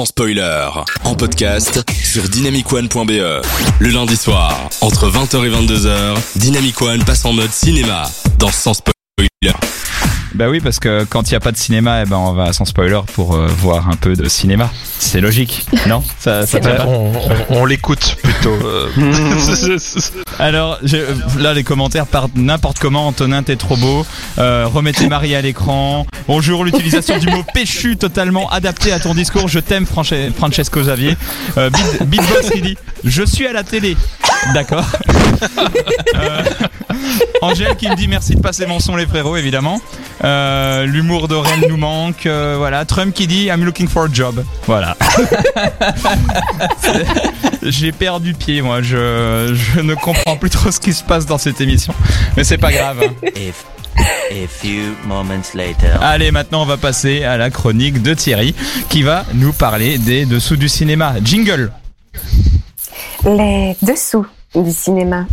sans spoiler. En podcast sur dynamicone.be. Le lundi soir, entre 20h et 22h, Dynamic One passe en mode cinéma dans Sans spoiler. Bah oui, parce que quand il n'y a pas de cinéma, eh ben on va sans spoiler pour euh, voir un peu de cinéma. C'est logique, non? Ça, on, on- on l'écoute plutôt. euh. Alors je- là, les commentaires partent n'importe comment. Antonin, t'es trop beau. Euh, remettez Marie à l'écran. Bonjour, l'utilisation du mot péchu totalement adapté à ton discours. Je t'aime, Francesco Xavier. Euh, Beat- Beatbox qui dit Je suis à la télé. D'accord. Euh, Angèle qui me dit merci de passer mon son les frérots évidemment. Euh, L'humour d'Aurel nous manque. euh, voilà. Trump qui dit I'm looking for a job. Voilà. J'ai perdu pied moi. Je, je ne comprends plus trop ce qui se passe dans cette émission. Mais c'est pas grave. hein. A few moments later. Allez, maintenant on va passer à la chronique de Thierry qui va nous parler des dessous du cinéma. Jingle. Les dessous du cinéma.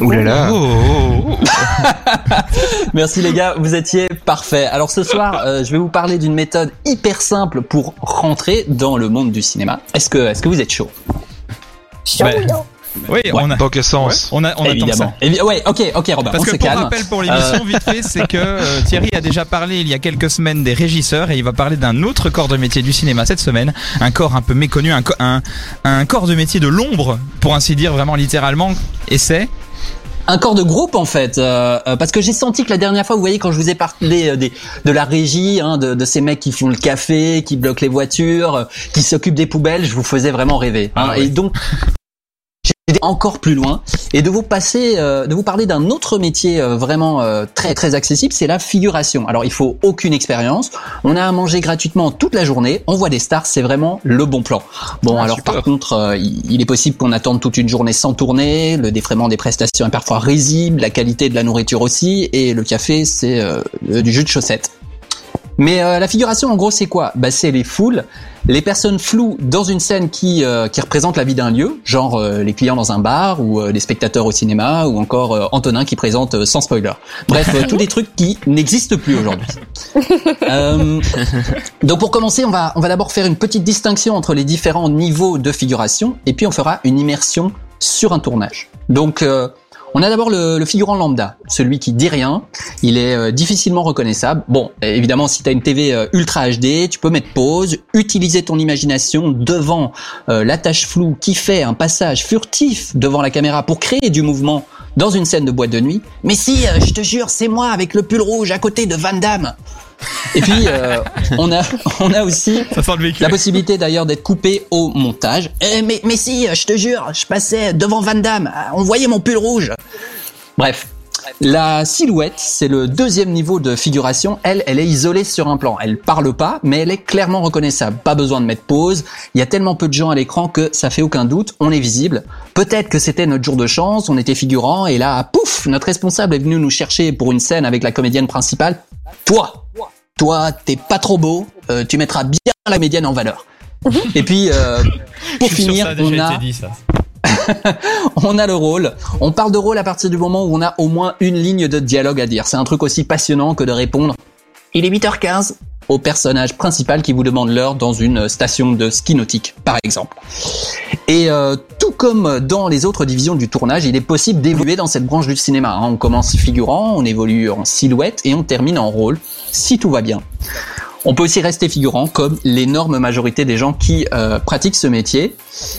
Ouh là là. Oh, oh, oh. Merci les gars, vous étiez parfaits. Alors ce soir, euh, je vais vous parler d'une méthode hyper simple pour rentrer dans le monde du cinéma. Est-ce que, est-ce que vous êtes chaud? Chaud, Ouais. Oui, on a, Dans quel sens on a, on attend ça. Évidemment. Évi- ouais, ok, ok Robin, Parce on que se pour calme. rappel pour l'émission, vite fait, c'est que euh, Thierry a déjà parlé il y a quelques semaines des régisseurs et il va parler d'un autre corps de métier du cinéma cette semaine, un corps un peu méconnu, un, co- un, un corps de métier de l'ombre, pour ainsi dire vraiment littéralement, et c'est? Un corps de groupe en fait, euh, euh, parce que j'ai senti que la dernière fois, vous voyez, quand je vous ai parlé euh, des, de la régie, hein, de, de ces mecs qui font le café, qui bloquent les voitures, euh, qui s'occupent des poubelles, je vous faisais vraiment rêver. hein. Ah oui. Et donc, encore plus loin et de vous passer, euh, de vous parler d'un autre métier euh, vraiment euh, très très accessible, c'est la figuration. Alors, il faut aucune expérience. On a à manger gratuitement toute la journée. On voit des stars, c'est vraiment le bon plan. Bon, Ah, alors super. par contre, il est possible qu'on attende toute une journée sans tourner. Le défraiement des prestations est parfois risible, la qualité de la nourriture aussi, et le café, c'est du jus de chaussette. Mais euh, la figuration, en gros, c'est quoi? Bah, C'est les foules, les personnes floues dans une scène qui, euh, qui représente la vie d'un lieu, genre euh, les clients dans un bar, ou euh, les spectateurs au cinéma, ou encore euh, Antonin qui présente euh, sans spoiler. Bref, tous des trucs qui n'existent plus aujourd'hui. Euh, donc pour commencer, on va, on va d'abord faire une petite distinction entre les différents niveaux de figuration, et puis on fera une immersion sur un tournage. Donc euh, on a d'abord le, figurant lambda, celui qui dit rien, il est euh, difficilement reconnaissable. Bon, évidemment, si tu as une TV euh, Ultra HD, tu peux mettre pause, utiliser ton imagination devant euh, la tâche floue qui fait un passage furtif devant la caméra pour créer du mouvement dans une scène de boîte de nuit. Mais si, euh, je te jure, c'est moi avec le pull rouge à côté de Van Damme. Et puis, euh, on, a, on a aussi la possibilité d'ailleurs d'être coupé au montage. Eh, mais, mais si, je te jure, je passais devant Van Damme, on voyait mon pull rouge. Bref. La silhouette, c'est le deuxième niveau de figuration. Elle, elle est isolée sur un plan. Elle parle pas, mais elle est clairement reconnaissable. Pas besoin de mettre pause. Il y a tellement peu de gens à l'écran que ça fait aucun doute. On est visible. Peut-être que c'était notre jour de chance. On était figurant et là, pouf, notre responsable est venu nous chercher pour une scène avec la comédienne principale. Toi, toi, t'es pas trop beau. euh, tu mettras bien la comédienne en valeur. Et puis, euh, pour Je suis sûr que finir, ça a déjà on a été dit, ça. on a le rôle. On parle de rôle à partir du moment où on a au moins une ligne de dialogue à dire. C'est un truc aussi passionnant que de répondre il est 8h15 au personnage principal qui vous demande l'heure dans une station de ski nautique, par exemple. Et euh, tout comme dans les autres divisions du tournage, il est possible d'évoluer dans cette branche du cinéma. hein. On commence figurant, on évolue en silhouette et on termine en rôle, si tout va bien. On peut aussi rester figurant, comme l'énorme majorité des gens qui euh, pratiquent ce métier.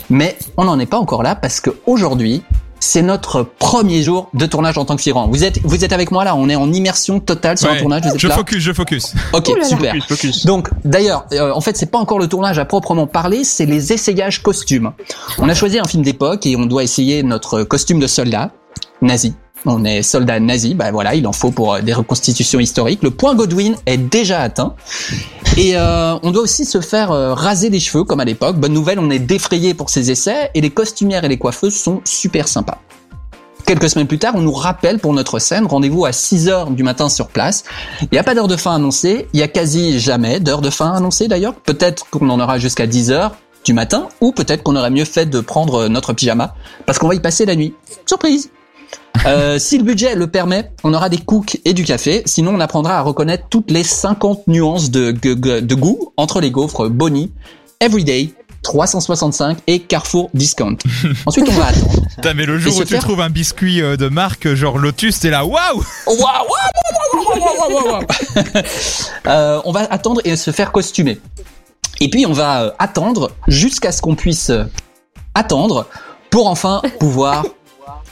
Mais on n'en est pas encore là parce que aujourd'hui, c'est notre premier jour de tournage en tant que figurant. Vous êtes, vous êtes avec moi là On est en immersion totale sur un Ouais. tournage. Vous êtes Je là focus, je focus. Ok, là. super. Focus, focus. Donc, d'ailleurs, euh, en fait, c'est pas encore le tournage à proprement parler, c'est les essayages costumes. On a choisi un film d'époque et on doit essayer notre costume de soldat nazi. On est soldat nazi, bah voilà, il en faut pour euh, des reconstitutions historiques. Le point Godwin est déjà atteint. Et euh, on doit aussi se faire euh, raser les cheveux comme à l'époque. Bonne nouvelle, on est défrayé pour ces essais et les costumières et les coiffeuses sont super sympas. Quelques semaines plus tard, on nous rappelle pour notre scène, rendez-vous à 6 heures du matin sur place. Il n'y a pas d'heure de fin annoncée, il y a quasi jamais d'heure de fin annoncée d'ailleurs. Peut-être qu'on en aura jusqu'à 10 heures du matin, ou peut-être qu'on aurait mieux fait de prendre notre pyjama, parce qu'on va y passer la nuit. Surprise Euh, si le budget le permet, on aura des cooks et du café. Sinon, on apprendra à reconnaître toutes les 50 nuances de goût entre les gaufres Bonnie, Everyday, 365 et Carrefour Discount. Ensuite, on va attendre. Putain, mais le jour où tu faire- trouves un biscuit euh, de marque genre Lotus, t'es là, waouh waouh, waouh. Euh, On va attendre et se faire costumer. Et puis, on va euh, attendre jusqu'à ce qu'on puisse euh, attendre pour enfin pouvoir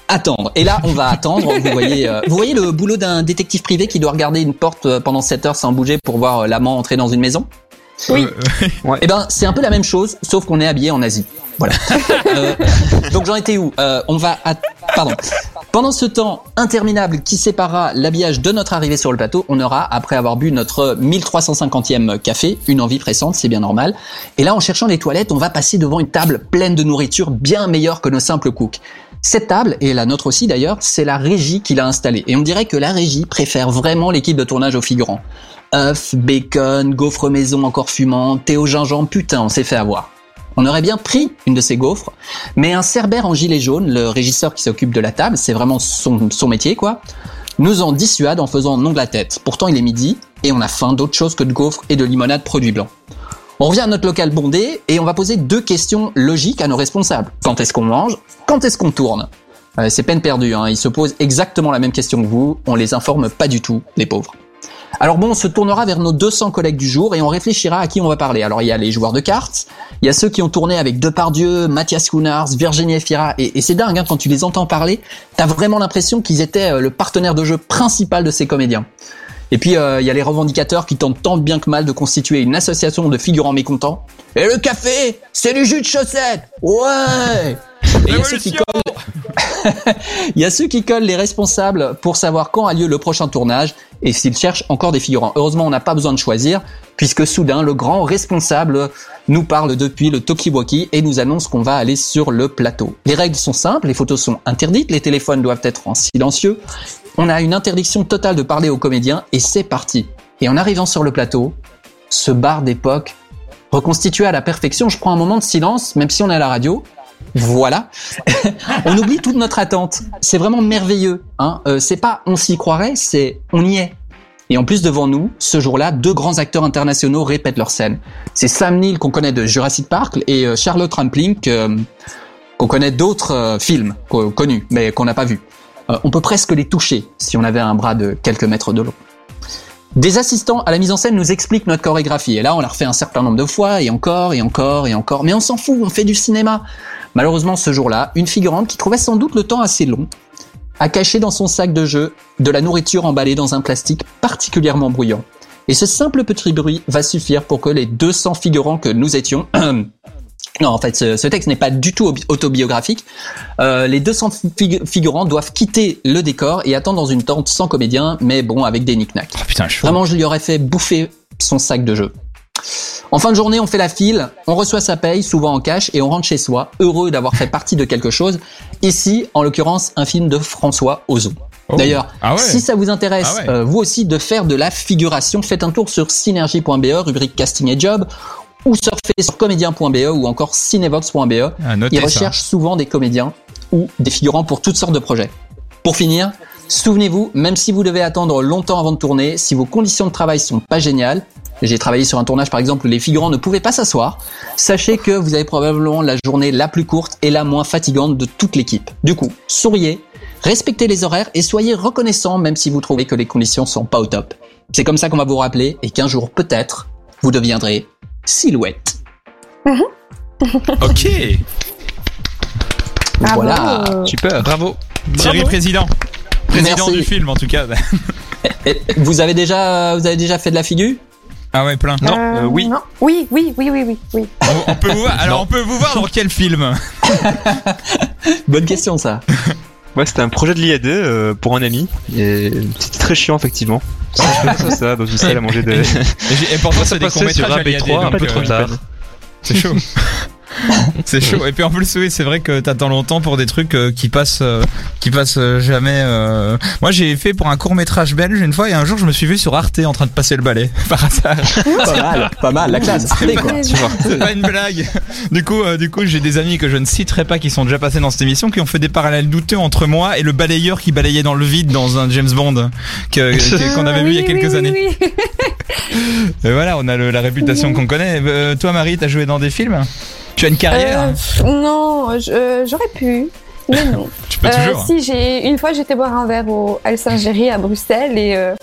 attendre. Et là, on va attendre. Vous voyez, euh, vous voyez le boulot d'un détective privé qui doit regarder une porte euh, pendant 7 heures sans bouger pour voir euh, l'amant entrer dans une maison? Oui. Eh ben, c'est un peu la même chose, sauf qu'on est habillé en Asie. Voilà. Euh, donc j'en étais où? Euh, On va, pardon. Pendant ce temps interminable qui séparera l'habillage de notre arrivée sur le plateau, on aura, après avoir bu notre 1350e café, une envie pressante, c'est bien normal. Et là, en cherchant les toilettes, on va passer devant une table pleine de nourriture bien meilleure que nos simples cooks. Cette table, et la nôtre aussi d'ailleurs, c'est la régie qui l'a installée. Et on dirait que la régie préfère vraiment l'équipe de tournage aux figurants. Œufs, bacon, gaufres maison encore fumant, thé au gingembre, putain, on s'est fait avoir. On aurait bien pris une de ces gaufres, mais un cerbère en gilet jaune, le régisseur qui s'occupe de la table, c'est vraiment son, son métier quoi, nous en dissuade en faisant non de la tête. Pourtant il est midi et on a faim d'autre chose que de gaufres et de limonade produit blanc. On revient à notre local bondé et on va poser deux questions logiques à nos responsables. Quand est-ce qu'on mange? Quand est-ce qu'on tourne? Euh, C'est peine perdue, hein. ils se posent exactement la même question que vous, on les informe pas du tout, les pauvres. Alors bon, on se tournera vers nos 200 collègues du jour et on réfléchira à qui on va parler. Alors il y a les joueurs de cartes, il y a ceux qui ont tourné avec Depardieu, Mathias Kounars, Virginie Efira, et, et c'est dingue hein, quand tu les entends parler, t'as vraiment l'impression qu'ils étaient euh, le partenaire de jeu principal de ces comédiens. Et puis euh, il y a les revendicateurs qui tentent tant bien que mal de constituer une association de figurants mécontents. Et le café, c'est du jus de chaussette, ouais. Et il y a ceux qui il y a ceux qui collent les responsables pour savoir quand a lieu le prochain tournage et s'ils cherchent encore des figurants. Heureusement, on n'a pas besoin de choisir puisque soudain, le grand responsable nous parle depuis le Tokiwoki et nous annonce qu'on va aller sur le plateau. Les règles sont simples, les photos sont interdites, les téléphones doivent être en silencieux. On a une interdiction totale de parler aux comédiens et c'est parti. Et en arrivant sur le plateau, ce bar d'époque reconstitué à la perfection, je prends un moment de silence, même si on est à la radio, voilà. on oublie toute notre attente. C'est vraiment merveilleux. Hein euh, c'est pas on s'y croirait, c'est on y est. Et en plus devant nous, ce jour-là, deux grands acteurs internationaux répètent leur scène. C'est Sam Neill qu'on connaît de Jurassic Park et euh, Charlotte Rampling que- qu'on connaît d'autres euh, films co- connus mais qu'on n'a pas vus. Euh, on peut presque les toucher si on avait un bras de quelques mètres de long. Des assistants à la mise en scène nous expliquent notre chorégraphie. Et là, on l'a refait un certain nombre de fois, et encore, et encore, et encore. Mais on s'en fout, on fait du cinéma. Malheureusement, ce jour-là, une figurante qui trouvait sans doute le temps assez long a caché dans son sac de jeu de la nourriture emballée dans un plastique particulièrement bruyant. Et ce simple petit bruit va suffire pour que les 200 figurants que nous étions... non, en fait, ce, ce texte n'est pas du tout obi- autobiographique. Euh, les 200 figu- figurants doivent quitter le décor et attendre dans une tente sans comédien, mais bon, avec des knick-knacks. Oh, putain, chaud. Vraiment, je lui aurais fait bouffer son sac de jeu. En fin de journée, on fait la file, on reçoit sa paye, souvent en cash, et on rentre chez soi, heureux d'avoir fait partie de quelque chose. Ici, en l'occurrence, un film de François Ozon. Oh. D'ailleurs, Ah ouais. si ça vous intéresse, Ah ouais. euh, vous aussi, de faire de la figuration, faites un tour sur synergie.be, rubrique casting et job, ou surfez sur comédien.be ou encore cinevox.be. Ah, Ils ça. recherchent souvent des comédiens ou des figurants pour toutes sortes de projets. Pour finir, souvenez-vous, même si vous devez attendre longtemps avant de tourner, si vos conditions de travail sont pas géniales, j'ai travaillé sur un tournage par exemple où les figurants ne pouvaient pas s'asseoir, sachez que vous avez probablement la journée la plus courte et la moins fatigante de toute l'équipe. Du coup, souriez, respectez les horaires et soyez reconnaissants même si vous trouvez que les conditions sont pas au top. C'est comme ça qu'on va vous rappeler et qu'un jour peut-être, vous deviendrez silhouette. Ok. Bravo. Voilà. Super. Bravo. Thierry président. Président Merci. du film en tout cas. Vous avez déjà, vous avez déjà fait de la figure? Ah ouais, plein. Non, Euh, euh, oui. non. Oui, oui, oui, oui, oui, oui. On, on peut vous voir. Alors on peut vous voir dans quel film? Bonne question ça. Ouais, c'était un projet de l'IA2 euh, pour un ami. Et c'était très chiant, effectivement. Je faisais ça, ça, dans une salle à manger de. Et, et pourtant c'est des passait courts sur métrages à AB3 l'IAD, un peu donc, trop euh, tard. C'est chaud. C'est chaud. Et puis en plus, oui, c'est vrai que t'attends longtemps pour des trucs euh, qui passent, euh, qui passent euh, jamais. euh. Moi, j'ai fait pour un court métrage belge une fois, et un jour, je me suis vu sur Arte en train de passer le balai par hasard. Pas mal, pas mal, la classe. Allez, quoi. C'est pas une blague. Du coup, euh, du coup, j'ai des amis que je ne citerai pas qui sont déjà passés dans cette émission, qui ont fait des parallèles douteux entre moi et le balayeur qui balayait dans le vide dans un James Bond que- que- qu'on avait vu il y a quelques oui, années. oui, oui. Et voilà, on a le- la réputation qu'on connaît. Euh, toi, Marie, t'as joué dans des films? Tu as une carrière Euh, non, euh, j'aurais pu. Mais non. Tu peux Euh, toujours. si j'ai une fois j'étais boire un verre au Alsingérie à Bruxelles et euh,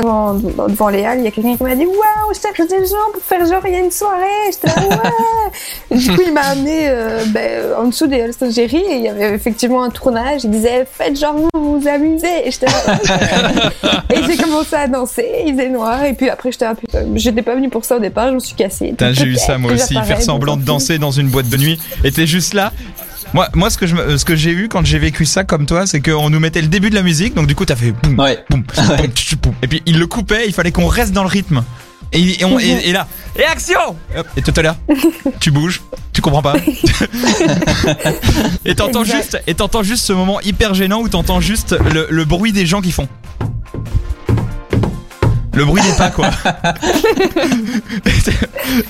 devant, devant les halles, il y a quelqu'un qui m'a dit waouh, je cherche des gens pour faire genre il y a une soirée. J'étais là ouais. du coup il m'a amené euh, ben, en dessous des Alsingéries et il y avait effectivement un tournage. Il disait faites genre vous vous, amusez. Et j'étais là, et j'ai commencé à danser. Il faisait noir et puis après j'étais putain, j'étais pas venue pour ça au départ. Je me suis cassée. Putain, j'ai eu ça moi aussi, faire semblant de danser dans une boîte de nuit. Et t'es juste là. Moi, moi, ce que je, me- ce que j'ai eu quand j'ai vécu ça comme toi, c'est qu'on nous mettait le début de la musique, donc du coup t'as fait boum, Ouais. boum, boum, et puis il le coupait, il fallait qu'on reste dans le rythme. Et, et, on- et- et là, et action Et tout à l'heure, tu bouges, tu comprends pas. et t'entends juste, et t'entends juste ce moment hyper gênant où t'entends juste le, le bruit des gens qui font. Le bruit des pas quoi.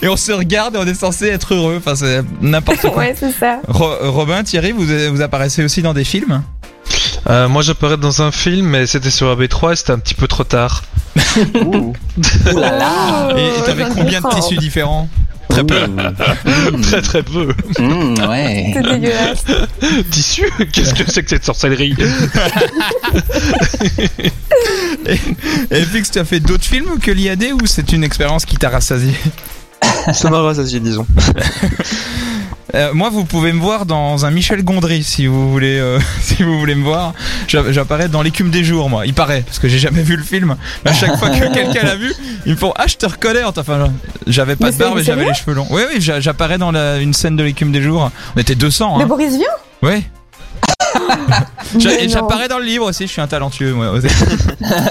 et on se regarde et on est censé être heureux. Enfin c'est n'importe quoi. Ouais, c'est ça. Ro- Robin, Thierry, vous, vous apparaissez aussi dans des films? Euh, moi j'apparais dans un film, mais c'était sur AB3 et c'était un petit peu trop tard. Ouh là là. Et t'avais ai combien de tissus différents? Très peu. Très très peu. Mmh, ouais. C'est dégueulasse. Tissu Qu'est-ce que c'est que cette sorcellerie? Et Fix, tu as fait d'autres films que l'IAD ou c'est une expérience qui t'a rassasié? Ça m'a rassasié, disons. Euh, Moi, vous pouvez me voir dans un Michel Gondry si vous voulez, euh, si vous voulez me voir. J'a- J'apparais dans l'écume des jours, moi. Il paraît, parce que j'ai jamais vu le film. Mais à chaque fois que quelqu'un l'a vu, ils me font Ah, je te reconnais. Enfin, j'avais pas Mais de barbe et j'avais les cheveux longs. Oui, oui, j'a- j'apparais dans la- une scène de l'écume des jours. On était 200. De Hein. Boris Vian Ouais. j'apparais dans le livre aussi. Je suis un talentueux, moi.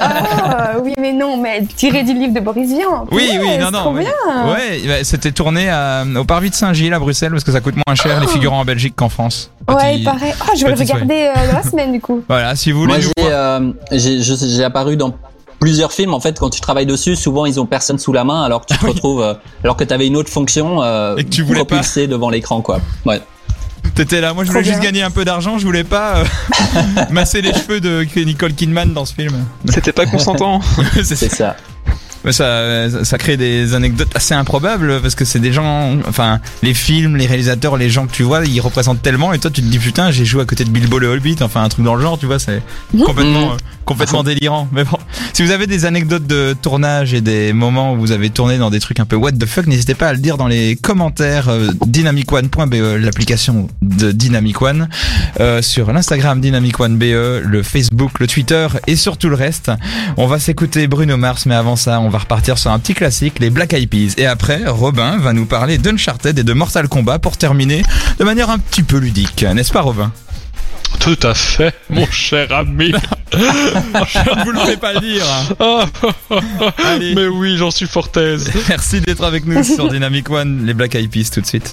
Ah, oui, mais non, mais tiré du livre de Boris Vian. Oui, oui, Punaise, non, non. trop oui. bien. Ouais, bah, c'était tourné à- au Parvis de Saint-Gilles à Bruxelles parce que ça coûte moins cher les figurants en Belgique qu'en France. Ouais, Petit- il paraît. Ah, je vais le regarder euh, dans la semaine, du coup. Voilà, si vous voulez Moi, j'ai, euh, j'ai, apparu dans plusieurs films. En fait, quand tu travailles dessus, souvent ils ont personne sous la main, alors que tu te retrouves, euh, alors que tu avais une autre fonction, euh, Et que tu voulais pas. propulsée devant l'écran, quoi. Ouais. T'étais là, moi je Trop voulais juste bien. gagner un peu d'argent, je voulais pas euh, masser les cheveux de Nicole Kidman dans ce film. C'était pas consentant. c'est C'est ça. Mais ça, ça crée des anecdotes assez improbables parce que c'est des gens, enfin, les films, les réalisateurs, les gens que tu vois, ils représentent tellement et toi tu te dis putain, j'ai joué à côté de Bilbo le Hobbit, enfin un truc dans le genre, tu vois, c'est complètement, Mhm. euh, complètement délirant. Mais bon, si vous avez des anecdotes de tournage et des moments où vous avez tourné dans des trucs un peu what the fuck, n'hésitez pas à le dire dans les commentaires euh, dynamicone.be, l'application de Dynamic One, euh, sur l'Instagram Dynamic One BE, le Facebook, le Twitter et sur tout le reste. On va s'écouter Bruno Mars, mais avant ça, on va repartir sur un petit classique, les Black Eyed Peas. Et après, Robin va nous parler d'Uncharted et de Mortal Kombat pour terminer de manière un petit peu ludique, n'est-ce pas Robin? Tout à fait, mon cher ami. Je ne vous le fais pas dire. Ah, Allez. mais oui, j'en suis fort aise. Merci d'être avec nous sur Dynamic One, les Black Eyed Peas tout de suite.